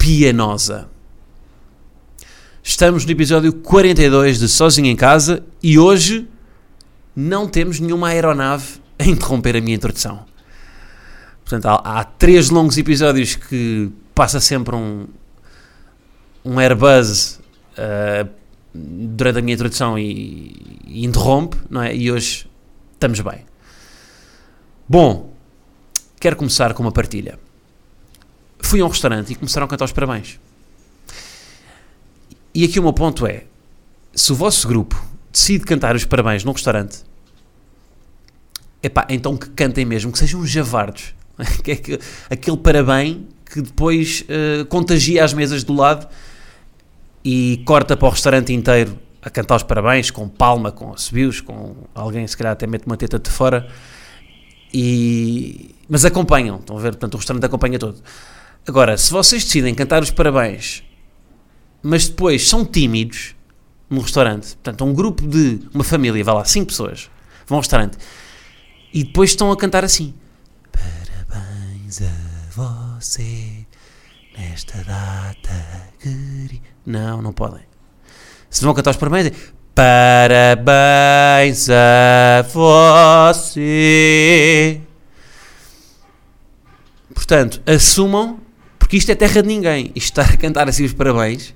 pianosa. Estamos no episódio 42 de Sozinho em Casa e hoje não temos nenhuma aeronave a interromper a minha introdução. Portanto, há, há três longos episódios que passa sempre um, um Airbus uh, durante a minha introdução e, e interrompe, não é? E hoje estamos bem. Bom, quero começar com uma partilha. Fui a um restaurante e começaram a cantar os parabéns. E aqui o meu ponto é: se o vosso grupo decide cantar os parabéns num restaurante, epá, então que cantem mesmo, que sejam javardos. que é aquele parabéns que depois uh, contagia as mesas do lado e corta para o restaurante inteiro a cantar os parabéns, com palma, com assobios, com alguém se calhar até mete uma teta de fora. E... Mas acompanham, estão a ver? Portanto, o restaurante acompanha todo. Agora, se vocês decidem cantar os parabéns, mas depois são tímidos no restaurante, portanto, um grupo de uma família, vai lá, cinco pessoas, vão ao restaurante e depois estão a cantar assim: Parabéns a você nesta data querida. Não, não podem. Se vão cantar os parabéns, é Parabéns a você. Portanto, assumam porque isto é terra de ninguém. Isto estar a cantar assim os parabéns,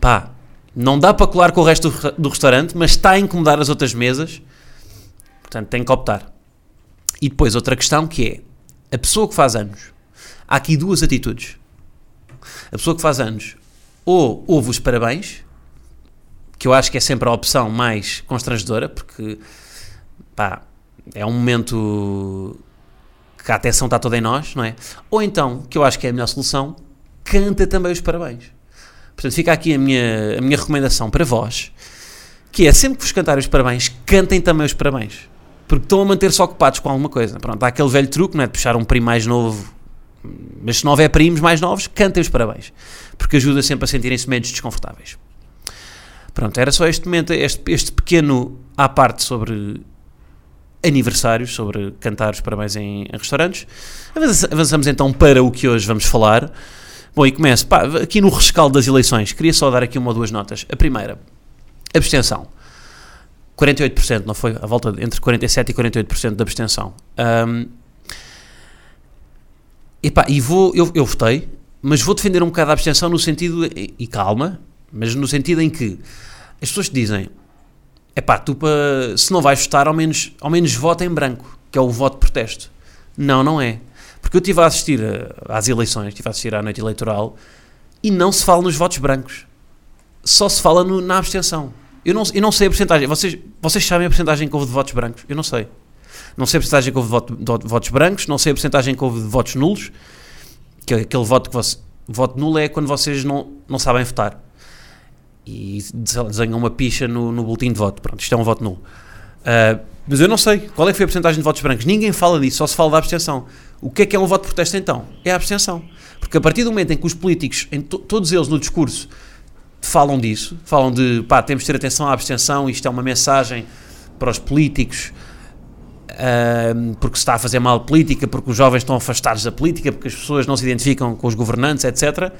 pá, não dá para colar com o resto do, do restaurante, mas está a incomodar as outras mesas. Portanto, tem que optar. E depois, outra questão que é, a pessoa que faz anos, há aqui duas atitudes. A pessoa que faz anos, ou ouve os parabéns, que eu acho que é sempre a opção mais constrangedora, porque, pá, é um momento que a atenção está toda em nós, não é? Ou então, que eu acho que é a melhor solução, canta também os parabéns. Portanto, fica aqui a minha, a minha recomendação para vós, que é sempre que vos cantarem os parabéns, cantem também os parabéns. Porque estão a manter-se ocupados com alguma coisa. Pronto, há aquele velho truque, não é? De puxar um primo mais novo, mas se não houver primos mais novos, cantem os parabéns. Porque ajuda sempre a sentirem-se menos desconfortáveis. Pronto, era só este momento, este, este pequeno à parte sobre aniversários, sobre cantar os parabéns em, em, restaurantes. Avançamos então para o que hoje vamos falar. Bom, e começo, pá, aqui no rescaldo das eleições, queria só dar aqui uma ou duas notas. A primeira, abstenção. 48%, não foi? A volta de, entre 47% e 48% de abstenção. Um, epá, e vou, eu, eu votei, mas vou defender um bocado a abstenção no sentido, e, e calma, mas no sentido em que as pessoas dizem é pá, tu se não vais votar, ao menos, ao menos vota em branco, que é o voto de protesto. Não, não é. Porque eu estive a assistir às eleições, estive a assistir à noite eleitoral e não se fala nos votos brancos. Só se fala no, na abstenção. Eu não, eu não sei a porcentagem. Vocês, vocês sabem a porcentagem que houve de votos brancos? Eu não sei. Não sei a porcentagem que houve de, voto, de votos brancos, não sei a porcentagem que houve de votos nulos, que é aquele voto que você, voto nulo é quando vocês não, não sabem votar e desenham uma picha no, no boletim de voto. Pronto, isto é um voto nulo. Uh, mas eu não sei qual é que foi a porcentagem de votos brancos. Ninguém fala disso, só se fala da abstenção. O que é que é um voto de protesto então? É a abstenção. Porque a partir do momento em que os políticos, em to todos eles no discurso, falam disso, falam de pá, temos de ter atenção à abstenção, isto é uma mensagem para os políticos, uh, porque se está a fazer mal política, porque os jovens estão afastados da política, porque as pessoas não se identificam com os governantes, etc.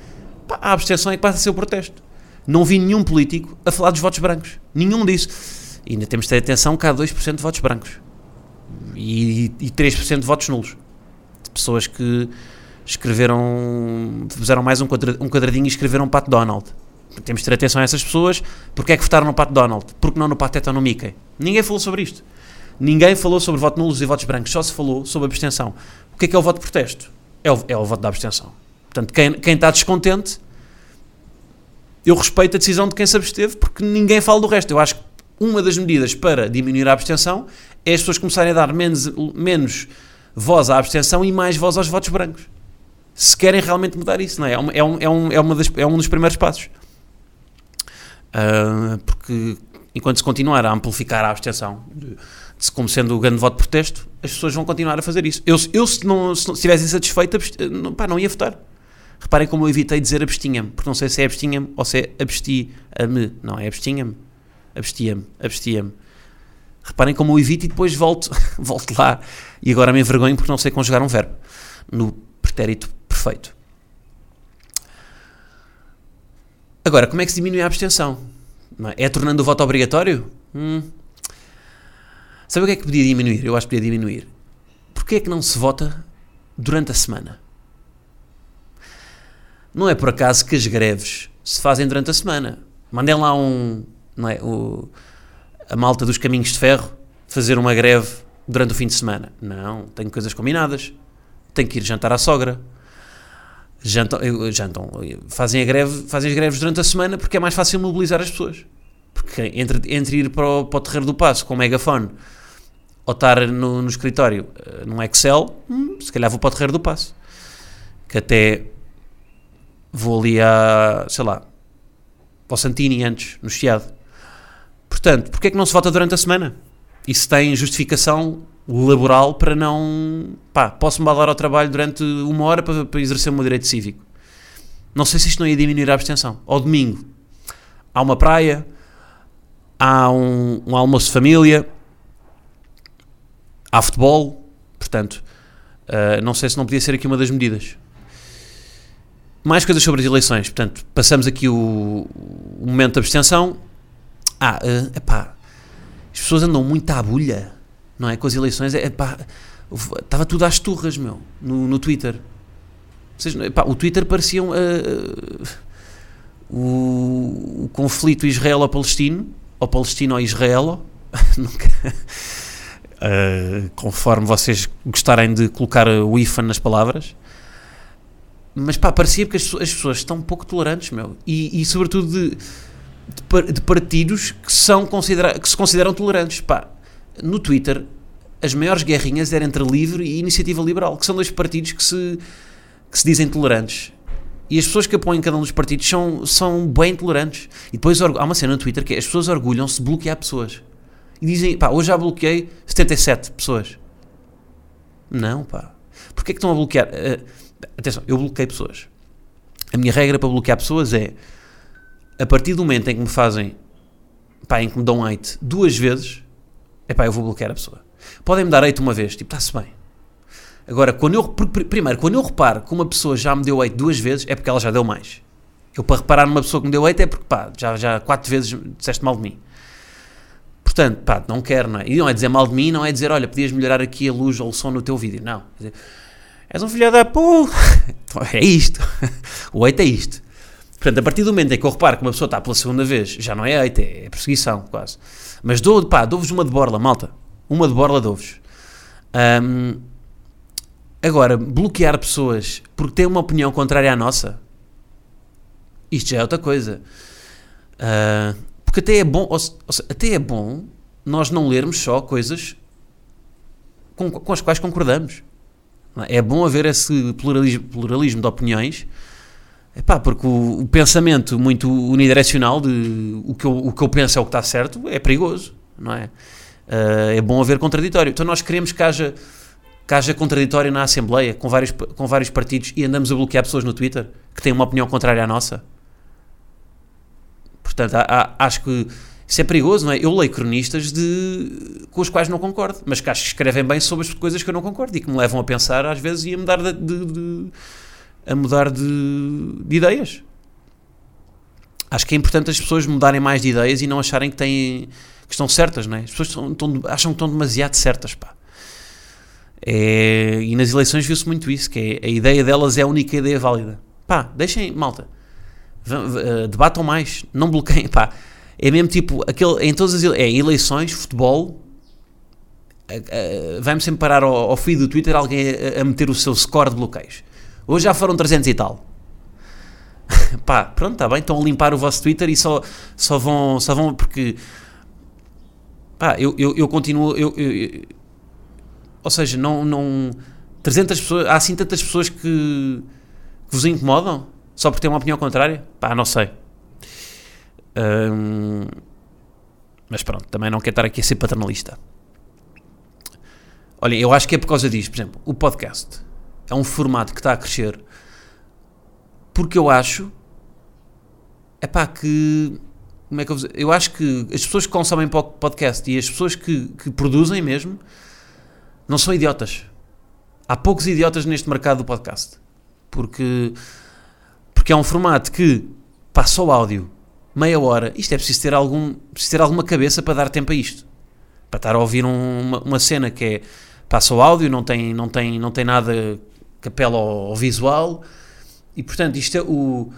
Pá, a abstenção é que passa a ser o protesto não vi nenhum político a falar dos votos brancos. Nenhum disso. E ainda temos de ter atenção que há 2% de votos brancos. E, e 3% de votos nulos. De pessoas que escreveram, fizeram mais um, quadradinho e escreveram Pat Donald. Temos de ter atenção a essas pessoas. Porque é que votaram no Pat Donald? Porque não no Pateta ou no Mickey? Ninguém falou sobre isto. Ninguém falou sobre votos nulos e votos brancos. Só se falou sobre abstenção. O que é que é o voto de protesto? É o, é o voto da abstenção. Portanto, quem, quem está descontente eu respeito a decisão de quem se absteve, porque ninguém fala do resto. Eu acho que uma das medidas para diminuir a abstenção é as pessoas começarem a dar menos, menos voz à abstenção e mais voz aos votos brancos. se querem realmente mudar isso, não é? É um, é um, é um, é uma das, é um dos primeiros passos. Uh, porque enquanto se continuar a amplificar a abstenção, como sendo o grande voto de protesto, as pessoas vão continuar a fazer isso. Eu, eu se, não, se estivesse insatisfeito, não, pá, não ia votar. Reparem como eu evitei dizer abstinha-me, porque não sei se é abstinha-me ou se é abstia-me. Não, é abstinha-me. Abstia-me, abstia-me. Reparem como eu evito e depois volto, volto lá. E agora me envergonho porque não sei conjugar um verbo no pretérito perfeito. Agora, como é que se diminui a abstenção? É? é? tornando o voto obrigatório? Hum. Sabe o que é que podia diminuir? Eu acho que podia diminuir. Porquê é que não se vota durante a semana? Não é por acaso que as greves se fazem durante a semana. Mandem lá um, não é, o, a malta dos caminhos de ferro fazer uma greve durante o fim de semana. Não, tenho coisas combinadas. Tenho que ir jantar à sogra. Jantam, jantam, fazem, a greve, fazem as greves durante a semana porque é mais fácil mobilizar as pessoas. Porque entre, entre ir para o, para o terreiro do passo com o megafone ou estar no, no escritório eh, num Excel, hum, se calhar vou para o terreiro do passo. Que até vou ali a, sei lá, ao Santini antes, no Chiado. Portanto, porquê é que não se vota durante a semana? Isso tem justificação laboral para não. pá, posso-me balar ao trabalho durante uma hora para, para exercer o meu direito cívico. Não sei se isto não ia diminuir a abstenção. Ao domingo, há uma praia, há um, um almoço de família, há futebol, portanto, uh, não sei se não podia ser aqui uma das medidas. Mais coisas sobre as eleições. Portanto, passamos aqui o, o momento da abstenção. Ah, uh, epá, as pessoas andam muito à bulha, não é? Com as eleições. É, epá, estava tudo às turras, meu, no, no Twitter. Seja, epá, o Twitter parecia uh, o, o, conflito israelo-palestino, ou palestino-israelo, uh, conforme vocês gostarem de colocar o IFA nas palavras. Mas pá, parecia que as, as pessoas estão um pouco tolerantes, meu. E, e sobretudo de, de, de, partidos que, são considera que se consideram tolerantes. Pá, no Twitter, as maiores guerrinhas eram entre Livre e Iniciativa Liberal, que são dois partidos que se, que se dizem tolerantes. E as pessoas que apoiam cada um dos partidos são, são bem tolerantes. E depois há uma cena no Twitter que é, as pessoas orgulham-se de bloquear pessoas. E dizem, pá, hoje já bloqueei 77 pessoas. Não, pá. Porquê é que estão a bloquear? Uh, Atenção, eu bloqueio pessoas. A minha regra para bloquear pessoas é a partir do momento em que me fazem pá, em que me dão hate duas vezes, é pá, eu vou bloquear a pessoa. Podem me dar hate uma vez, tipo, está-se bem. Agora, quando eu, primeiro, quando eu reparo que uma pessoa já me deu hate duas vezes, é porque ela já deu mais. Eu, para reparar numa pessoa que me deu hate, é porque, pá, já, já quatro vezes disseste mal de mim. Portanto, pá, não quero, não é? E não é dizer mal de mim, não é dizer, olha, podias melhorar aqui a luz ou o som no teu vídeo. Não. Quer dizer, És um filho da puta. é isto. O hate é isto. Portanto, a partir do momento em que eu reparo que uma pessoa está pela segunda vez, já não é hate, é perseguição, quase. Mas dou, pá, dou-vos uma de borla, malta. Uma de borla dou-vos. Um, agora, bloquear pessoas porque têm uma opinião contrária à nossa, isto já é outra coisa. Uh, porque até é bom, ou, ou, até é bom nós não lermos só coisas com, com as quais concordamos. É bom haver esse pluralismo, pluralismo de opiniões, epá, porque o, o, pensamento muito unidirecional de o que, eu, o que eu penso é o que está certo é perigoso, não é? Uh, é bom haver contraditório. Então nós queremos que haja, que haja contraditório na Assembleia com vários, com vários partidos e andamos a bloquear pessoas no Twitter que têm uma opinião contrária à nossa. Portanto, há, há, acho que isso é perigoso, não é? Eu leio cronistas de, com os quais não concordo, mas que acho que escrevem bem sobre as coisas que eu não concordo e que me levam a pensar, às vezes, e a mudar de, de, de a mudar de, de, ideias. Acho que é importante as pessoas mudarem mais de ideias e não acharem que têm que estão certas, não é? As pessoas estão, acham que estão demasiado certas, pá. É, e nas eleições viu-se muito isso, que é, a ideia delas é a única ideia válida. Pá, deixem, malta, eh, debatam mais, não bloqueiem, pá é mesmo tipo, aquele, em todas as é, eleições, futebol, vai-me sempre parar ao, ao feed do Twitter alguém a, a, meter o seu score de bloqueios. Hoje já foram 300 e tal. Pá, pronto, está bem, estão a limpar o vosso Twitter e só, só, vão, só vão porque. Pá, eu, eu, eu continuo. Eu, eu, ou seja, não, não. 300 pessoas. Há assim tantas pessoas que que vos incomodam? Só por ter uma opinião contrária? Pá, não sei. Hum, mas pronto, também não quero estar aqui a ser paternalista. Olha, eu acho que é por causa disto. Por exemplo, o podcast é um formato que está a crescer porque eu acho é pá que como é que eu, vou dizer? eu acho que as pessoas que consomem podcast e as pessoas que, que produzem mesmo não são idiotas. Há poucos idiotas neste mercado do podcast. Porque, porque é um formato que passa o áudio meia hora. Isto é preciso ter, algum, preciso ter alguma cabeça para dar tempo a isto. Para estar a ouvir um, uma, uma, cena que é passa o áudio, não tem, não tem, não tem nada que ao, visual. E portanto, isto é o.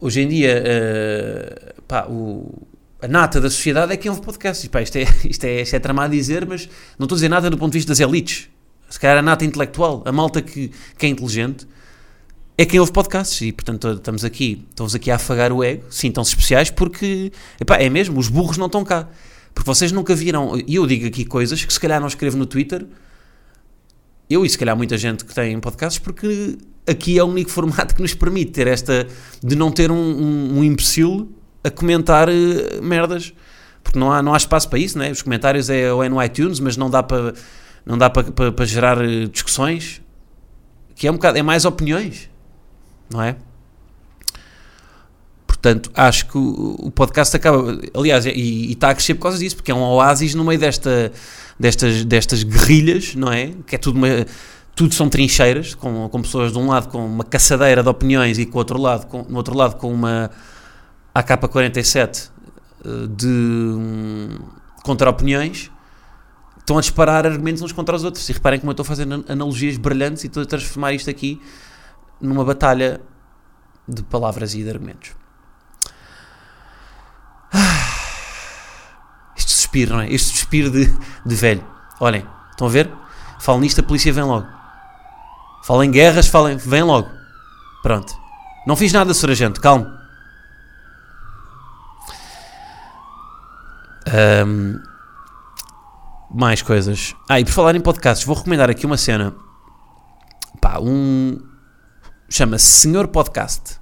Hoje em dia, uh, pá, o, a nata da sociedade é quem ouve podcasts. Pá, isto, é, isto, é, isto é tramado a dizer, mas não estou a dizer nada do ponto de vista das elites. Se calhar a nata intelectual, a malta que, que é inteligente, é quem ouve podcasts. E portanto estamos aqui, estamos aqui a afagar o ego, sintam-se especiais, porque epá, é mesmo, os burros não estão cá. Porque vocês nunca viram, e eu digo aqui coisas que se calhar não escrevo no Twitter, eu e se calhar muita gente que tem podcasts, porque aqui é o único formato que nos permite ter esta, de não ter um, um, um imbecil a comentar uh, merdas, porque não há, não há espaço para isso, né? os comentários é, ou é no iTunes, mas não dá para não dá para, para, para gerar uh, discussões, que é um bocado, é mais opiniões, não é? Portanto, acho que o, podcast acaba, aliás, e, e, está a crescer por causa disso, porque é um oásis no meio desta, destas, destas guerrilhas, não é? Que é tudo uma, tudo são trincheiras, com, com pessoas de um lado com uma caçadeira de opiniões e com outro lado, com, no outro lado com uma AK-47 eh, de um, contra-opiniões, estão a disparar argumentos uns contra os outros. E reparem como eu estou a fazer analogias brilhantes e estou a transformar isto aqui numa batalha de palavras e de argumentos. Este suspiro, não é? Este suspiro de, de velho. Olhem, estão a ver? Falo nisto, a polícia vem logo. Falo em guerras, falem, vem logo. Pronto. Não fiz nada, Sr. Agente, calmo. Um, mais coisas. Ah, e por falar em podcasts, vou recomendar aqui uma cena. Pá, um. Chama-se Senhor Podcast.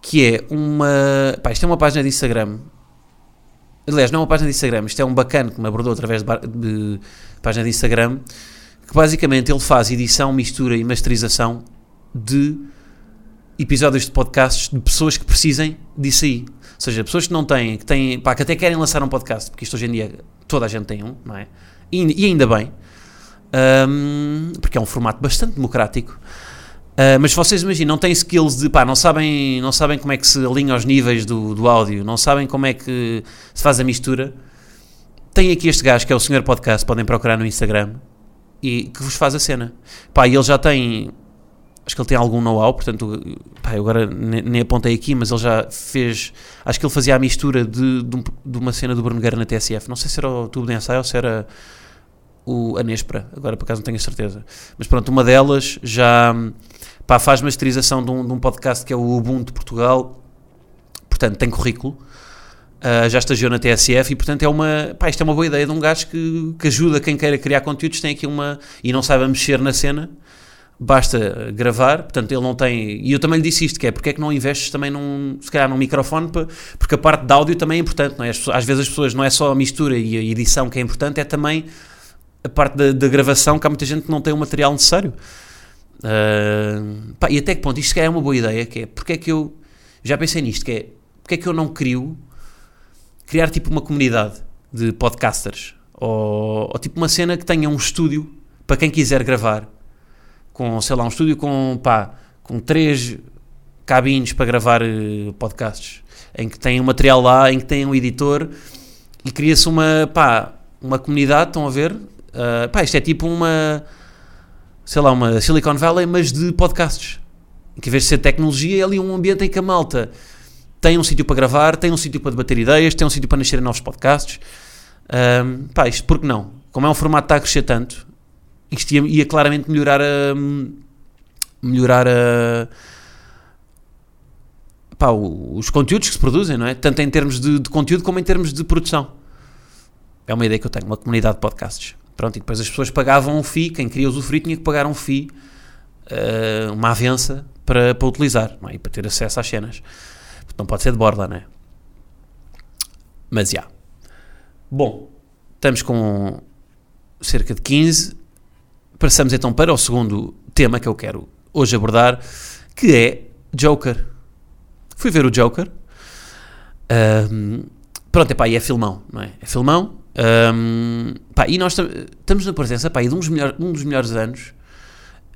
Que é uma. Pá, isto é uma página de Instagram Aliás, não é uma página de Instagram, isto é um bacana que me abordou através de, de página de Instagram, que basicamente ele faz edição, mistura e masterização de episódios de podcasts de pessoas que precisem disso aí. Ou seja, pessoas que não têm, que têm, pá, que até querem lançar um podcast, porque isto hoje em dia toda a gente tem um, não é? E, e ainda bem, um, porque é um formato bastante democrático. Uh, mas vocês imaginam, não têm skills de pá, não sabem, não sabem como é que se alinha os níveis do, do áudio, não sabem como é que se faz a mistura. Tem aqui este gajo que é o Senhor Podcast, podem procurar no Instagram e que vos faz a cena. Pá, e ele já tem, acho que ele tem algum know-how, portanto, pá, eu agora nem, nem, apontei aqui, mas ele já fez, acho que ele fazia a mistura de, de, de uma cena do Bruno Guerra na TSF. Não sei se era o tubo de ensaio ou se era o, a Nespra, agora por acaso não tenho a certeza. Mas pronto, uma delas já Pá, faz masterização de um, de um podcast que é o Ubuntu Portugal, portanto tem currículo, uh, já estagiou na TSF e portanto é uma, pá, isto é uma boa ideia de um gajo que, que ajuda quem queira criar conteúdos, tem aqui uma, e não saiba mexer na cena, basta gravar, portanto ele não tem, e eu também lhe disse isto, que é porque é que não investes também num, se calhar num microfone, porque a parte de áudio também é importante, não é? Às vezes as pessoas, não é só a mistura e a edição que é importante, é também a parte da, da gravação, que há muita gente que não tem o material necessário. Uh, pá, e até que ponto, isto é uma boa ideia, que é, porque é que eu, já pensei nisto, que é, porque é que eu não crio, criar tipo uma comunidade de podcasters, ou, ou tipo uma cena que tenha um estúdio, para quem quiser gravar, com, sei lá, um estúdio com, pá, com três cabines para gravar uh, podcasts, em que tem um material lá, em que tem um editor, e cria-se uma, pá, uma comunidade, estão a ver? Uh, pá, isto é tipo uma sei lá, uma Silicon Valley, mas de podcasts. Que em vez de ser tecnologia, é ali um ambiente em que a malta tem um sítio para gravar, tem um sítio para debater ideias, tem um sítio para nascer novos podcasts. Um, pá, isto porque não? Como é um formato que está a crescer tanto, isto ia, ia claramente melhorar a. melhorar a. Pá, os conteúdos que se produzem, não é? Tanto em termos de, de conteúdo como em termos de produção. É uma ideia que eu tenho, uma comunidade de podcasts. Pronto, e depois as pessoas pagavam um FII, quem queria usufruir tinha que pagar um FII, uh, uma avença, para, para utilizar é? e para ter acesso às cenas. Não pode ser de borla, não é? Mas já. Bom, estamos com cerca de 15. Passamos então para o segundo tema que eu quero hoje abordar, que é Joker. Fui ver o Joker. Um, pronto, epá, e é filmão, não é? É filmão. Um, pá, e nós estamos na presença pá, de um dos, melhor, um dos melhores anos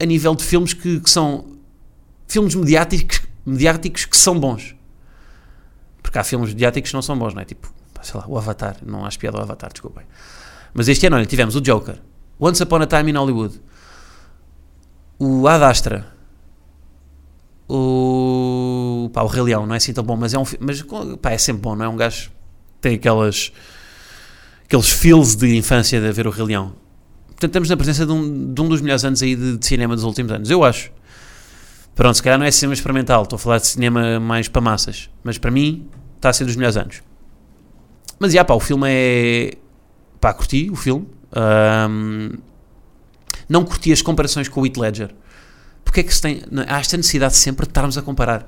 a nível de filmes que, que são filmes mediáticos, mediáticos que são bons. Porque há filmes mediáticos que não são bons, não é? Tipo, sei lá, o Avatar. Não acho piada o Avatar, desculpem. Mas este ano, olha, tivemos o Joker, Once Upon a Time in Hollywood, o Ad Astra, o, pá, o Rei Leão, não é assim tão bom, mas é um mas pá, é sempre bom, não é? Um gajo tem aquelas aqueles feels de infância de ver o Rei Leão. Portanto, estamos na presença de um, de um dos melhores anos aí de, de, cinema dos últimos anos, eu acho. Pronto, se calhar não é cinema experimental, estou a falar de cinema mais para massas, mas para mim está a ser dos melhores anos. Mas, já, pá, o filme é... Pá, curti o filme. Um, não curti as comparações com o Heath Ledger. Porque é que se tem... Há esta necessidade sempre de estarmos a comparar.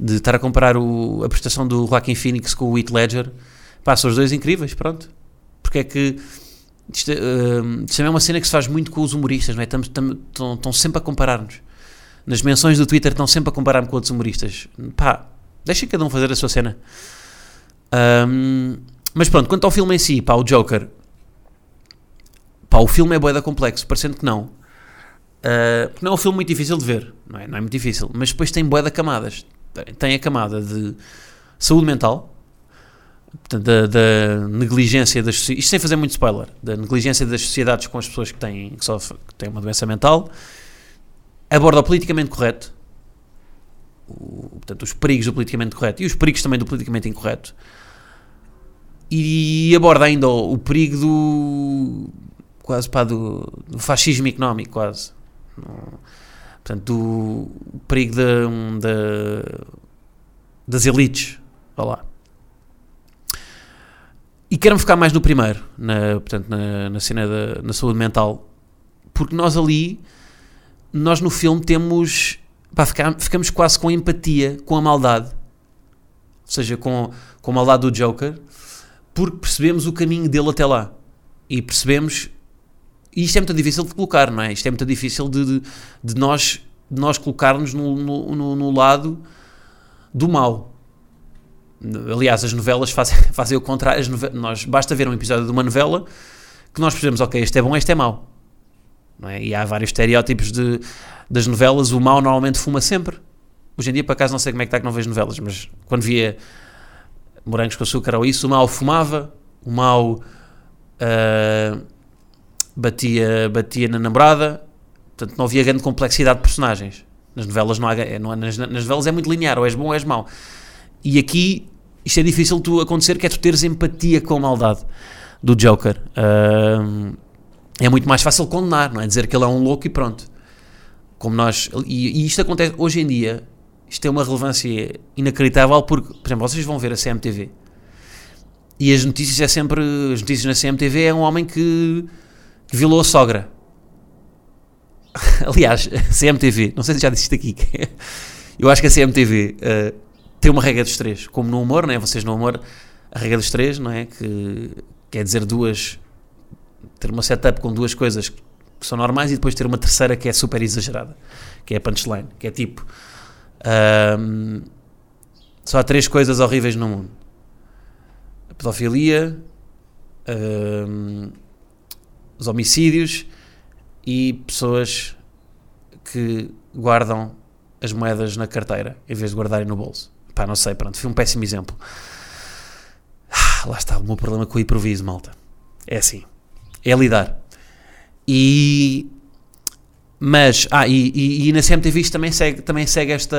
De estar a comparar o, a prestação do Joaquin Phoenix com o Heath Ledger. Pá, são os dois incríveis, pronto. Porque é que... Isto, uh, isto é uma cena que se faz muito com os humoristas, não é? Estão sempre a comparar-nos. Nas menções do Twitter estão sempre a comparar-me com outros humoristas. Pá, deixem cada um fazer a sua cena. Um, mas pronto, quanto ao filme em si, pá, o Joker, pá, o filme é boeda complexo, parecendo que não. Uh, porque não é um filme muito difícil de ver, não é, não é muito difícil, mas depois tem boeda camadas. Tem a camada de saúde mental, da, da negligência das isto sem fazer muito spoiler, da negligência das sociedades com as pessoas que têm, que sofrem, que têm uma doença mental, aborda o politicamente correto, o, portanto, os perigos do politicamente correto e os perigos também do politicamente incorreto e aborda ainda o, o perigo do quase pá, do, do fascismo económico quase. Portanto do perigo das elites Vá lá e quero-me focar mais no primeiro na, portanto, na, na cena da na saúde mental porque nós ali nós no filme temos pá, ficamos quase com empatia com a maldade ou seja, com, com a maldade do Joker porque percebemos o caminho dele até lá. E percebemos. E isto é muito difícil de colocar, não é? Isto é muito difícil de, de, de nós, de nós colocarmos no, no, no, lado do mal. Aliás, as novelas fazem, fazem o contrário. nós, basta ver um episódio de uma novela que nós percebemos, ok, este é bom, este é mau. É? E há vários estereótipos de, das novelas. O mau normalmente fuma sempre. Hoje em dia, por acaso, não sei como é que está que não vejo novelas, mas quando via morangos com açúcar ou isso, o mal fumava, o mal uh, batia, batia na namorada, portanto não havia grande complexidade de personagens. Nas novelas não há, é, não há, nas, nas, novelas é muito linear, ou és bom ou és mau. E aqui isto é difícil tu acontecer, que é tu teres empatia com a maldade do Joker. Uh, é muito mais fácil condenar, não é? Dizer que ele é um louco e pronto. Como nós. E, e isto acontece hoje em dia, isto tem uma relevância inacreditável porque, por exemplo, vocês vão ver a CMTV e as notícias é sempre, as notícias na CMTV é um homem que, que violou a sogra. Aliás, CMTV, não sei se já disse isto aqui, eu acho que a CMTV uh, eh, tem uma regra dos três, como no humor, não é? Vocês no humor, a regra dos três, não é? Que quer dizer duas, ter uma setup com duas coisas que são normais e depois ter uma terceira que é super exagerada, que é a punchline, que é tipo um, só há três coisas horríveis no mundo: a pedofilia, um, os homicídios e pessoas que guardam as moedas na carteira em vez de guardarem no bolso. Pá, não sei, pronto, foi um péssimo exemplo. Ah, lá está o meu problema com o improviso, malta. É assim, é lidar. E mas, ah, e, e, e na CMTV também segue, também segue esta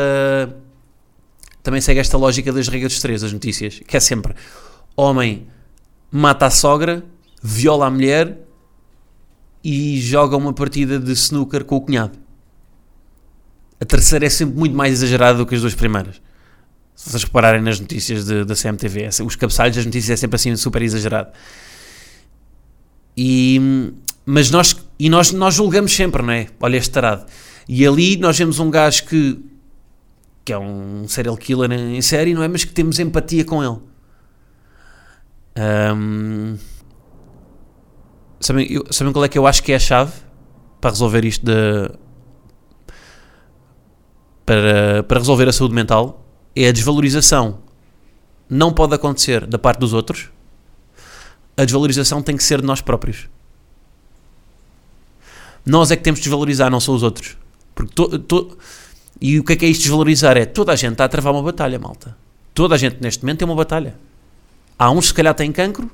também segue esta lógica das regras dos três, das notícias, que é sempre homem mata a sogra, viola a mulher e joga uma partida de snooker com o cunhado. A terceira é sempre muito mais exagerada do que as duas primeiras. Se vocês repararem nas notícias de, da CMTV, os cabeçalhos das notícias é sempre assim super exagerado. E mas nós, e nós, nós julgamos sempre, não é? Olha este tarado. E ali nós vemos um gajo que que é um serial killer em série, não é? Mas que temos empatia com ele. Um, sabem, eu, sabem qual é que eu acho que é a chave para resolver isto de, para, para resolver a saúde mental? É a desvalorização. Não pode acontecer da parte dos outros. A desvalorização tem que ser de nós próprios. Nós é que temos de desvalorizar, não são os outros. Porque to, to, e o que é que é isto desvalorizar? É toda a gente está a travar uma batalha, malta. Toda a gente neste momento tem uma batalha. Há uns que se calhar têm cancro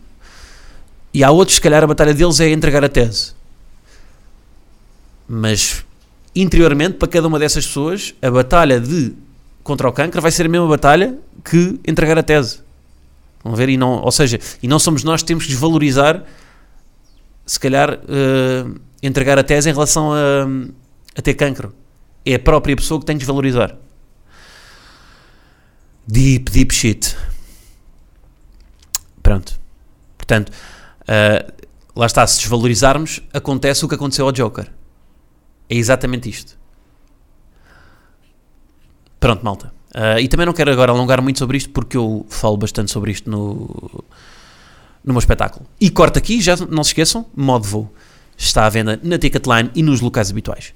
e há outros se calhar a batalha deles é entregar a tese. Mas interiormente, para cada uma dessas pessoas, a batalha de contra o cancro vai ser a mesma batalha que entregar a tese. Vão ver? E não, ou seja, e não somos nós que temos que desvalorizar, se calhar, uh, entregar a tese em relação a, a ter cancro. É a própria pessoa que tem que desvalorizar. Deep, deep shit. Pronto. Portanto, uh, lá está, se desvalorizarmos, acontece o que aconteceu ao Joker. É exatamente isto. Pronto, malta. Uh, e também não quero agora alongar muito sobre isto porque eu falo bastante sobre isto no, no meu espetáculo. E corta aqui, já não se esqueçam, modo voo. Está à venda na Ticketline e nos locais habituais.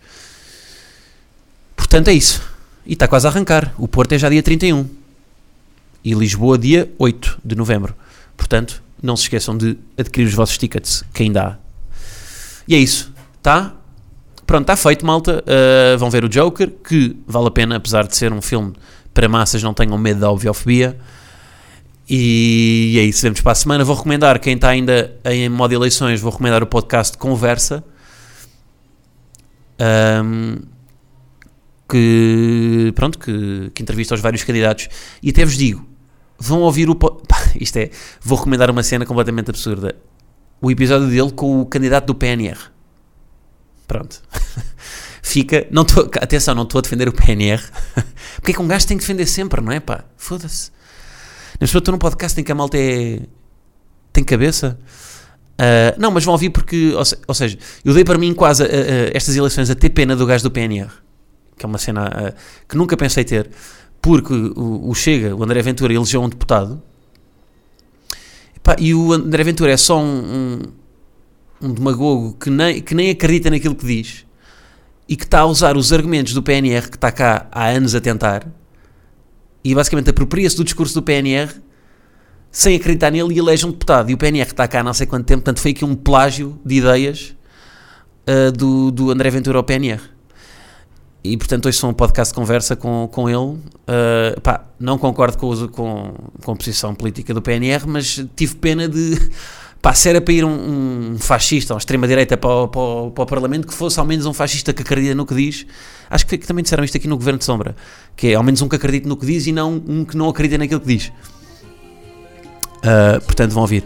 Portanto, é isso. E está quase a arrancar. O Porto é já dia 31. E Lisboa dia 8 de novembro. Portanto, não se esqueçam de adquirir os vossos tickets, que ainda há. E é isso. Tá? Pronto, está feito, malta. Uh, vão ver o Joker, que vale a pena, apesar de ser um filme para massas, não tenham medo da obviofobia. E é isso, vemos para a semana. Vou recomendar, quem está ainda em modo eleições, vou recomendar o podcast Conversa. Um, que, pronto, que, que entrevista aos vários candidatos. E até vos digo, vão ouvir o... Isto é, vou recomendar uma cena completamente absurda. O episódio dele com o candidato do PNR. Pronto. Fica. Não tô, atenção, não estou a defender o PNR. Porque é que um gajo tem que defender sempre, não é pá? Foda-se. Mas estou num podcast em que a malta é. tem cabeça. Uh, não, mas vão ouvir porque. Ou, se, ou, seja, eu dei para mim quase uh, uh, estas eleições a ter pena do gajo do PNR. Que é uma cena que nunca pensei ter. Porque o, o Chega, o André Ventura, elegeu um deputado. e o André Ventura é só um, um, um demagogo que nem, que nem acredita naquilo que diz e que está a usar os argumentos do PNR que está cá há anos a tentar e basicamente apropria-se do discurso do PNR sem acreditar nele e elege um deputado. E o PNR está cá há não sei quanto tempo, portanto foi aqui um plágio de ideias uh, do, do André Ventura ao PNR. E portanto hoje sou um podcast de conversa com, com ele. Uh, pá, não concordo com, com, com a posição política do PNR, mas tive pena de pá, se era para ir um, um fascista, uma extrema-direita para, para, para, o Parlamento, que fosse ao menos um fascista que acredita no que diz. Acho que, que também disseram isto aqui no Governo de Sombra, que é ao menos um que acredita no que diz e não um que não acredita naquilo que diz. Uh, portanto, vão ouvir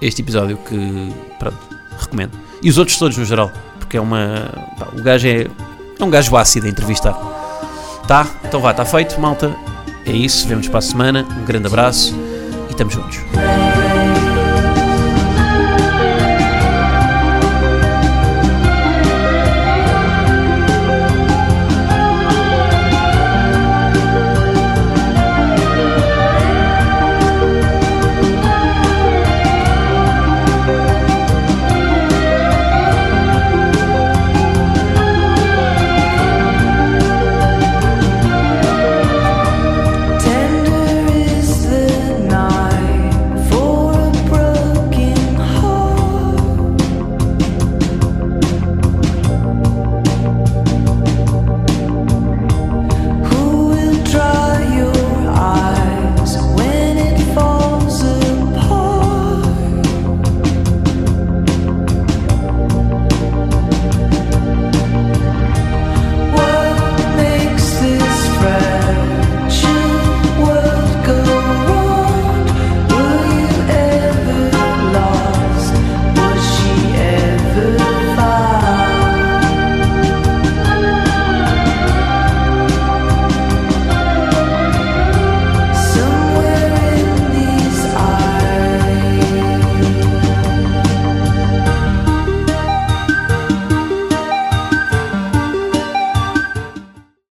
este episódio que, pronto, recomendo. E os outros todos no geral, porque é uma. Pá, o gajo é, é um gajo ácido a entrevistar. Tá? Então vá, está feito, malta. É isso, vemos para a semana. Um grande abraço e estamos juntos.